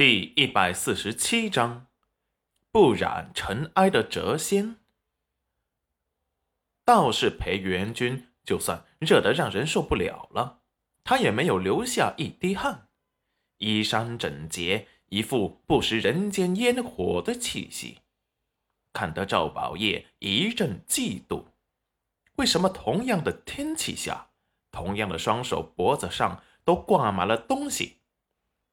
第一百四十七章，不染尘埃的谪仙。道士裴元君就算热得让人受不了了，他也没有流下一滴汗，衣衫整洁，一副不食人间烟火的气息，看得赵宝业一阵嫉妒。为什么同样的天气下，同样的双手脖子上都挂满了东西？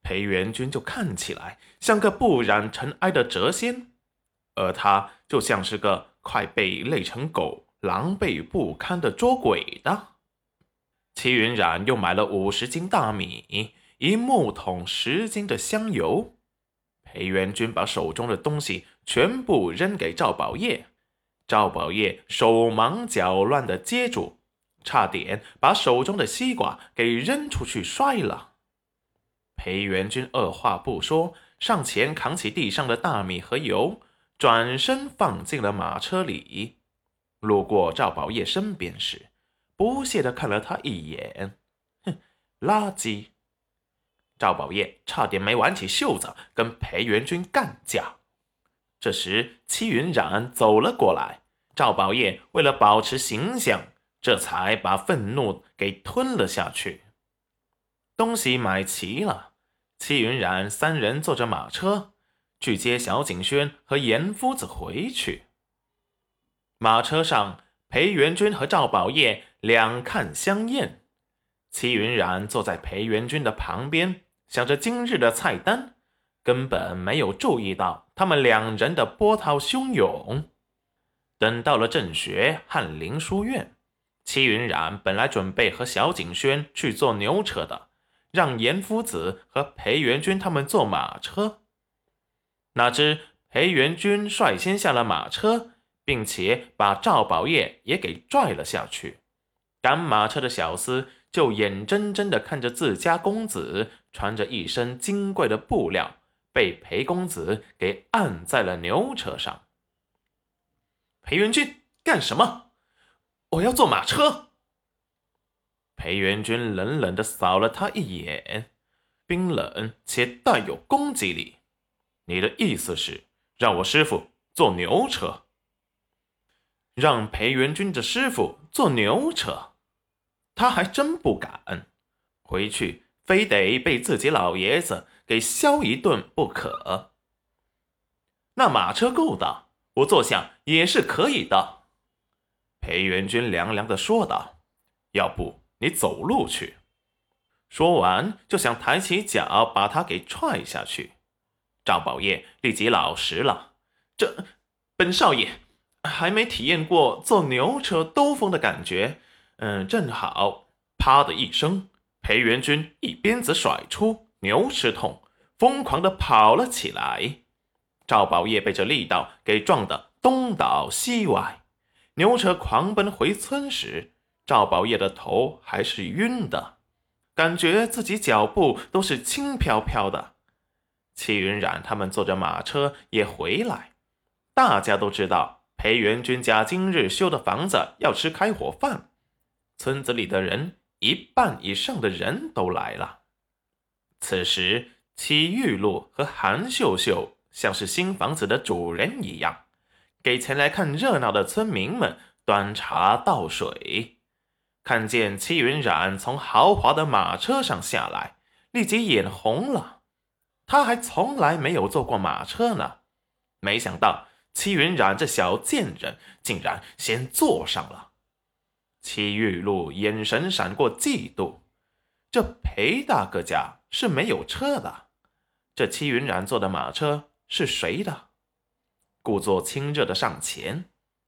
裴元君就看起来像个不染尘埃的谪仙，而他就像是个快被累成狗、狼狈不堪的捉鬼的。齐云染又买了五十斤大米，一木桶十斤的香油。裴元君把手中的东西全部扔给赵宝业，赵宝业手忙脚乱的接住，差点把手中的西瓜给扔出去摔了。裴元君二话不说，上前扛起地上的大米和油，转身放进了马车里。路过赵宝业身边时，不屑地看了他一眼：“哼，垃圾！”赵宝业差点没挽起袖子跟裴元君干架。这时，戚云染走了过来，赵宝业为了保持形象，这才把愤怒给吞了下去。东西买齐了，戚云染三人坐着马车去接小景轩和严夫子回去。马车上，裴元君和赵宝业两看相厌。戚云染坐在裴元君的旁边，想着今日的菜单，根本没有注意到他们两人的波涛汹涌。等到了正学翰林书院，戚云染本来准备和小景轩去坐牛车的。让严夫子和裴元君他们坐马车，哪知裴元君率先下了马车，并且把赵宝业也给拽了下去。赶马车的小厮就眼睁睁地看着自家公子穿着一身金贵的布料，被裴公子给按在了牛车上。裴元君干什么？我要坐马车。裴元君冷冷的扫了他一眼，冰冷且带有攻击力。你的意思是让我师傅坐牛车？让裴元君的师傅坐牛车？他还真不敢，回去非得被自己老爷子给削一顿不可。那马车够大，我坐下也是可以的。裴元君凉凉的说道：“要不？”你走路去。说完，就想抬起脚把他给踹下去。赵宝业立即老实了：“这本少爷还没体验过坐牛车兜风的感觉。”嗯，正好，啪的一声，裴元君一鞭子甩出，牛吃痛，疯狂的跑了起来。赵宝业被这力道给撞得东倒西歪。牛车狂奔回村时。赵宝业的头还是晕的，感觉自己脚步都是轻飘飘的。齐云染他们坐着马车也回来，大家都知道裴元君家今日修的房子要吃开火饭，村子里的人一半以上的人都来了。此时，齐玉露和韩秀秀像是新房子的主人一样，给前来看热闹的村民们端茶倒水。看见戚云染从豪华的马车上下来，立即眼红了。他还从来没有坐过马车呢，没想到戚云染这小贱人竟然先坐上了。戚玉露眼神闪过嫉妒，这裴大哥家是没有车的，这戚云染坐的马车是谁的？故作亲热的上前，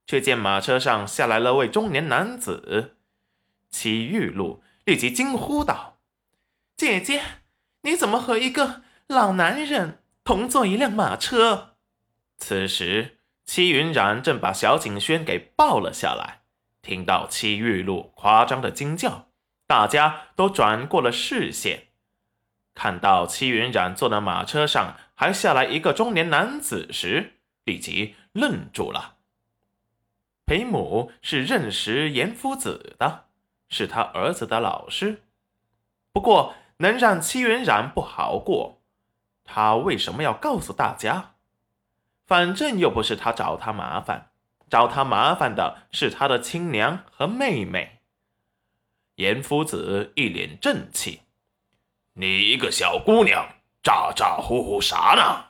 却见马车上下来了位中年男子。齐玉露立即惊呼道：“姐姐，你怎么和一个老男人同坐一辆马车？”此时，戚云染正把小景轩给抱了下来。听到戚玉露夸张的惊叫，大家都转过了视线，看到戚云染坐的马车上还下来一个中年男子时，立即愣住了。裴母是认识严夫子的。是他儿子的老师，不过能让戚云染不好过，他为什么要告诉大家？反正又不是他找他麻烦，找他麻烦的是他的亲娘和妹妹。严夫子一脸正气：“你一个小姑娘，咋咋呼呼啥呢？”